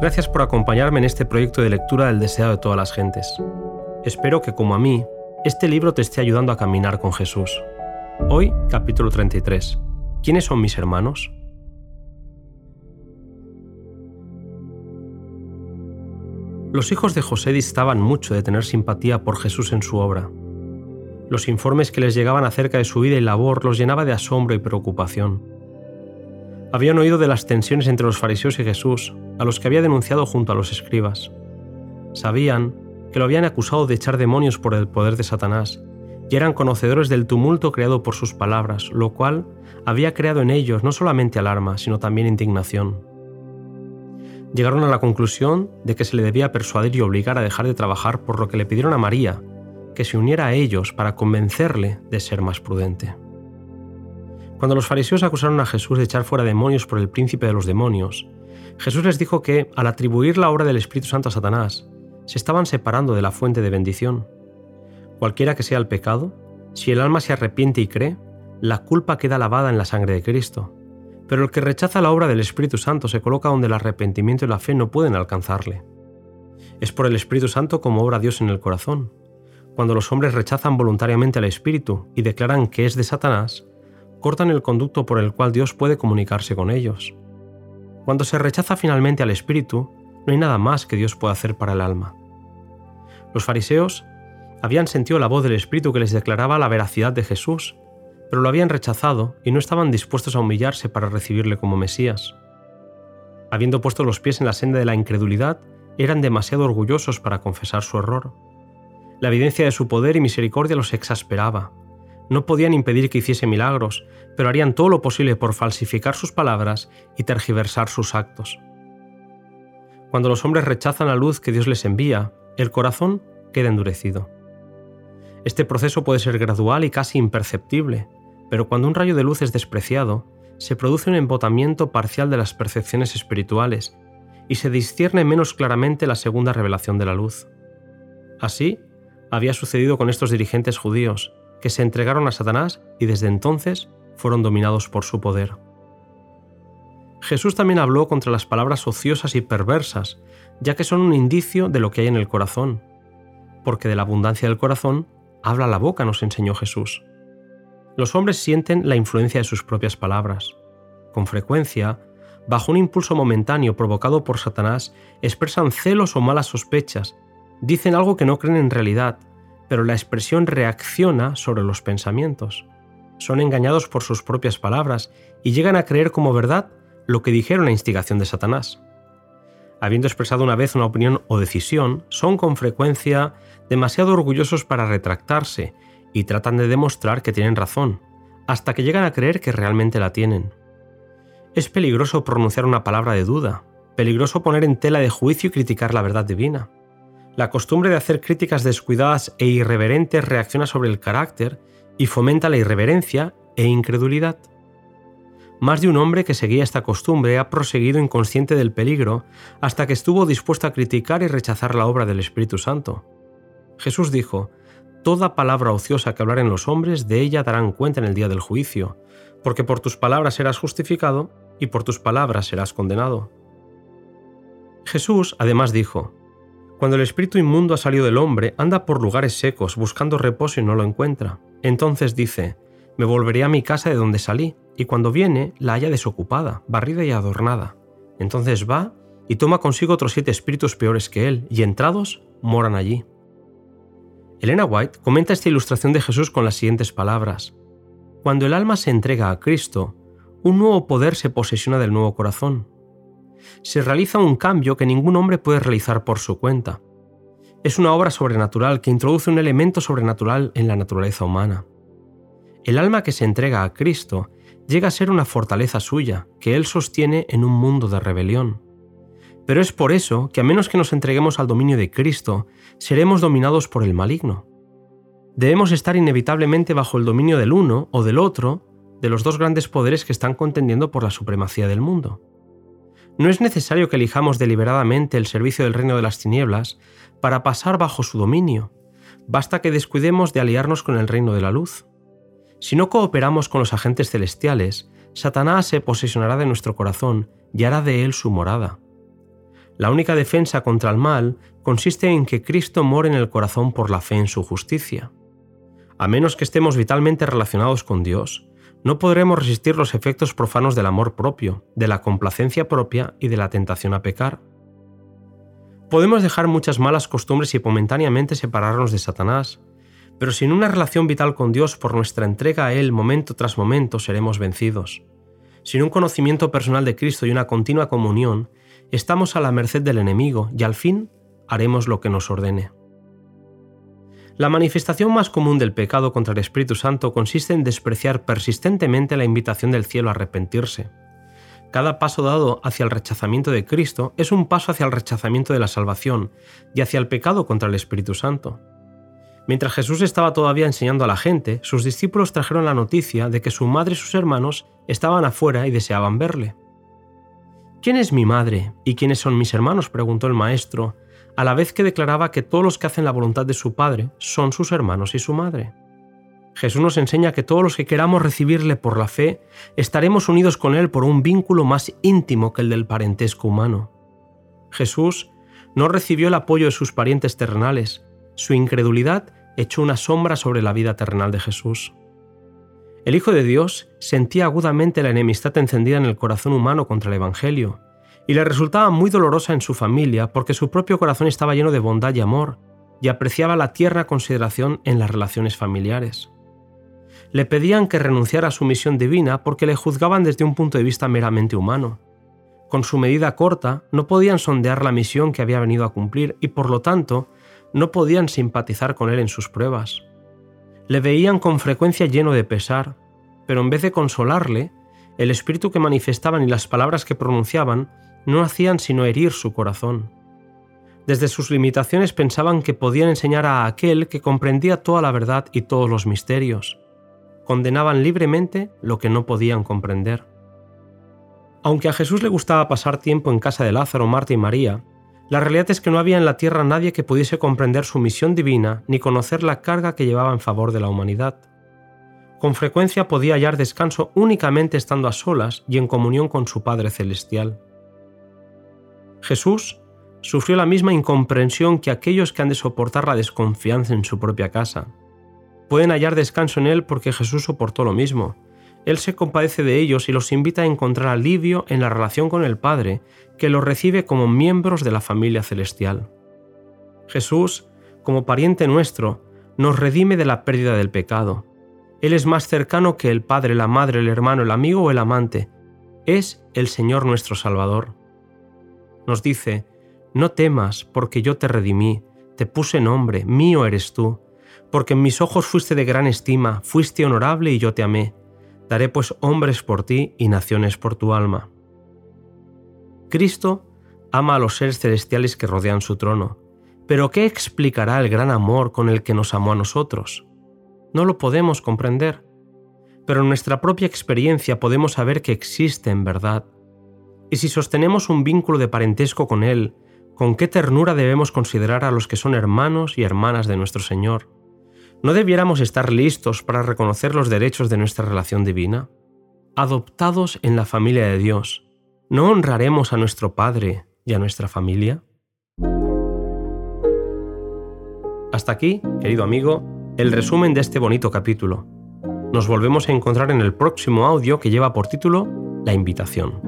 Gracias por acompañarme en este proyecto de lectura del deseo de todas las gentes. Espero que, como a mí, este libro te esté ayudando a caminar con Jesús. Hoy, capítulo 33. ¿Quiénes son mis hermanos? Los hijos de José distaban mucho de tener simpatía por Jesús en su obra. Los informes que les llegaban acerca de su vida y labor los llenaba de asombro y preocupación. Habían oído de las tensiones entre los fariseos y Jesús, a los que había denunciado junto a los escribas. Sabían que lo habían acusado de echar demonios por el poder de Satanás, y eran conocedores del tumulto creado por sus palabras, lo cual había creado en ellos no solamente alarma, sino también indignación. Llegaron a la conclusión de que se le debía persuadir y obligar a dejar de trabajar por lo que le pidieron a María, que se uniera a ellos para convencerle de ser más prudente. Cuando los fariseos acusaron a Jesús de echar fuera demonios por el príncipe de los demonios, Jesús les dijo que, al atribuir la obra del Espíritu Santo a Satanás, se estaban separando de la fuente de bendición. Cualquiera que sea el pecado, si el alma se arrepiente y cree, la culpa queda lavada en la sangre de Cristo. Pero el que rechaza la obra del Espíritu Santo se coloca donde el arrepentimiento y la fe no pueden alcanzarle. Es por el Espíritu Santo como obra Dios en el corazón. Cuando los hombres rechazan voluntariamente al Espíritu y declaran que es de Satanás, cortan el conducto por el cual Dios puede comunicarse con ellos. Cuando se rechaza finalmente al Espíritu, no hay nada más que Dios pueda hacer para el alma. Los fariseos habían sentido la voz del Espíritu que les declaraba la veracidad de Jesús, pero lo habían rechazado y no estaban dispuestos a humillarse para recibirle como Mesías. Habiendo puesto los pies en la senda de la incredulidad, eran demasiado orgullosos para confesar su error. La evidencia de su poder y misericordia los exasperaba, no podían impedir que hiciese milagros, pero harían todo lo posible por falsificar sus palabras y tergiversar sus actos. Cuando los hombres rechazan la luz que Dios les envía, el corazón queda endurecido. Este proceso puede ser gradual y casi imperceptible, pero cuando un rayo de luz es despreciado, se produce un embotamiento parcial de las percepciones espirituales y se discierne menos claramente la segunda revelación de la luz. Así, había sucedido con estos dirigentes judíos, que se entregaron a Satanás y desde entonces fueron dominados por su poder. Jesús también habló contra las palabras ociosas y perversas, ya que son un indicio de lo que hay en el corazón, porque de la abundancia del corazón habla la boca, nos enseñó Jesús. Los hombres sienten la influencia de sus propias palabras. Con frecuencia, bajo un impulso momentáneo provocado por Satanás, expresan celos o malas sospechas, dicen algo que no creen en realidad pero la expresión reacciona sobre los pensamientos. Son engañados por sus propias palabras y llegan a creer como verdad lo que dijeron a instigación de Satanás. Habiendo expresado una vez una opinión o decisión, son con frecuencia demasiado orgullosos para retractarse y tratan de demostrar que tienen razón, hasta que llegan a creer que realmente la tienen. Es peligroso pronunciar una palabra de duda, peligroso poner en tela de juicio y criticar la verdad divina. La costumbre de hacer críticas descuidadas e irreverentes reacciona sobre el carácter y fomenta la irreverencia e incredulidad. Más de un hombre que seguía esta costumbre ha proseguido inconsciente del peligro hasta que estuvo dispuesto a criticar y rechazar la obra del Espíritu Santo. Jesús dijo, Toda palabra ociosa que hablaren los hombres, de ella darán cuenta en el día del juicio, porque por tus palabras serás justificado y por tus palabras serás condenado. Jesús además dijo, cuando el espíritu inmundo ha salido del hombre, anda por lugares secos, buscando reposo y no lo encuentra. Entonces dice, me volveré a mi casa de donde salí, y cuando viene la halla desocupada, barrida y adornada. Entonces va y toma consigo otros siete espíritus peores que él, y entrados moran allí. Elena White comenta esta ilustración de Jesús con las siguientes palabras. Cuando el alma se entrega a Cristo, un nuevo poder se posesiona del nuevo corazón se realiza un cambio que ningún hombre puede realizar por su cuenta. Es una obra sobrenatural que introduce un elemento sobrenatural en la naturaleza humana. El alma que se entrega a Cristo llega a ser una fortaleza suya, que Él sostiene en un mundo de rebelión. Pero es por eso que a menos que nos entreguemos al dominio de Cristo, seremos dominados por el maligno. Debemos estar inevitablemente bajo el dominio del uno o del otro, de los dos grandes poderes que están contendiendo por la supremacía del mundo. No es necesario que elijamos deliberadamente el servicio del reino de las tinieblas para pasar bajo su dominio. Basta que descuidemos de aliarnos con el reino de la luz. Si no cooperamos con los agentes celestiales, Satanás se posesionará de nuestro corazón y hará de él su morada. La única defensa contra el mal consiste en que Cristo more en el corazón por la fe en su justicia. A menos que estemos vitalmente relacionados con Dios, no podremos resistir los efectos profanos del amor propio, de la complacencia propia y de la tentación a pecar. Podemos dejar muchas malas costumbres y momentáneamente separarnos de Satanás, pero sin una relación vital con Dios por nuestra entrega a Él momento tras momento seremos vencidos. Sin un conocimiento personal de Cristo y una continua comunión, estamos a la merced del enemigo y al fin haremos lo que nos ordene. La manifestación más común del pecado contra el Espíritu Santo consiste en despreciar persistentemente la invitación del cielo a arrepentirse. Cada paso dado hacia el rechazamiento de Cristo es un paso hacia el rechazamiento de la salvación y hacia el pecado contra el Espíritu Santo. Mientras Jesús estaba todavía enseñando a la gente, sus discípulos trajeron la noticia de que su madre y sus hermanos estaban afuera y deseaban verle. ¿Quién es mi madre y quiénes son mis hermanos? preguntó el maestro, a la vez que declaraba que todos los que hacen la voluntad de su Padre son sus hermanos y su madre. Jesús nos enseña que todos los que queramos recibirle por la fe estaremos unidos con Él por un vínculo más íntimo que el del parentesco humano. Jesús no recibió el apoyo de sus parientes terrenales, su incredulidad echó una sombra sobre la vida terrenal de Jesús. El Hijo de Dios sentía agudamente la enemistad encendida en el corazón humano contra el Evangelio, y le resultaba muy dolorosa en su familia porque su propio corazón estaba lleno de bondad y amor, y apreciaba la tierna consideración en las relaciones familiares. Le pedían que renunciara a su misión divina porque le juzgaban desde un punto de vista meramente humano. Con su medida corta no podían sondear la misión que había venido a cumplir y por lo tanto no podían simpatizar con él en sus pruebas. Le veían con frecuencia lleno de pesar, pero en vez de consolarle, el espíritu que manifestaban y las palabras que pronunciaban no hacían sino herir su corazón. Desde sus limitaciones pensaban que podían enseñar a aquel que comprendía toda la verdad y todos los misterios. Condenaban libremente lo que no podían comprender. Aunque a Jesús le gustaba pasar tiempo en casa de Lázaro, Marta y María, la realidad es que no había en la tierra nadie que pudiese comprender su misión divina ni conocer la carga que llevaba en favor de la humanidad. Con frecuencia podía hallar descanso únicamente estando a solas y en comunión con su Padre Celestial. Jesús sufrió la misma incomprensión que aquellos que han de soportar la desconfianza en su propia casa. Pueden hallar descanso en Él porque Jesús soportó lo mismo, él se compadece de ellos y los invita a encontrar alivio en la relación con el Padre, que los recibe como miembros de la familia celestial. Jesús, como pariente nuestro, nos redime de la pérdida del pecado. Él es más cercano que el Padre, la Madre, el hermano, el amigo o el amante. Es el Señor nuestro Salvador. Nos dice, no temas, porque yo te redimí, te puse nombre, mío eres tú, porque en mis ojos fuiste de gran estima, fuiste honorable y yo te amé Daré pues hombres por ti y naciones por tu alma. Cristo ama a los seres celestiales que rodean su trono, pero ¿qué explicará el gran amor con el que nos amó a nosotros? No lo podemos comprender, pero en nuestra propia experiencia podemos saber que existe en verdad. Y si sostenemos un vínculo de parentesco con Él, con qué ternura debemos considerar a los que son hermanos y hermanas de nuestro Señor. ¿No debiéramos estar listos para reconocer los derechos de nuestra relación divina? Adoptados en la familia de Dios, ¿no honraremos a nuestro Padre y a nuestra familia? Hasta aquí, querido amigo, el resumen de este bonito capítulo. Nos volvemos a encontrar en el próximo audio que lleva por título La invitación.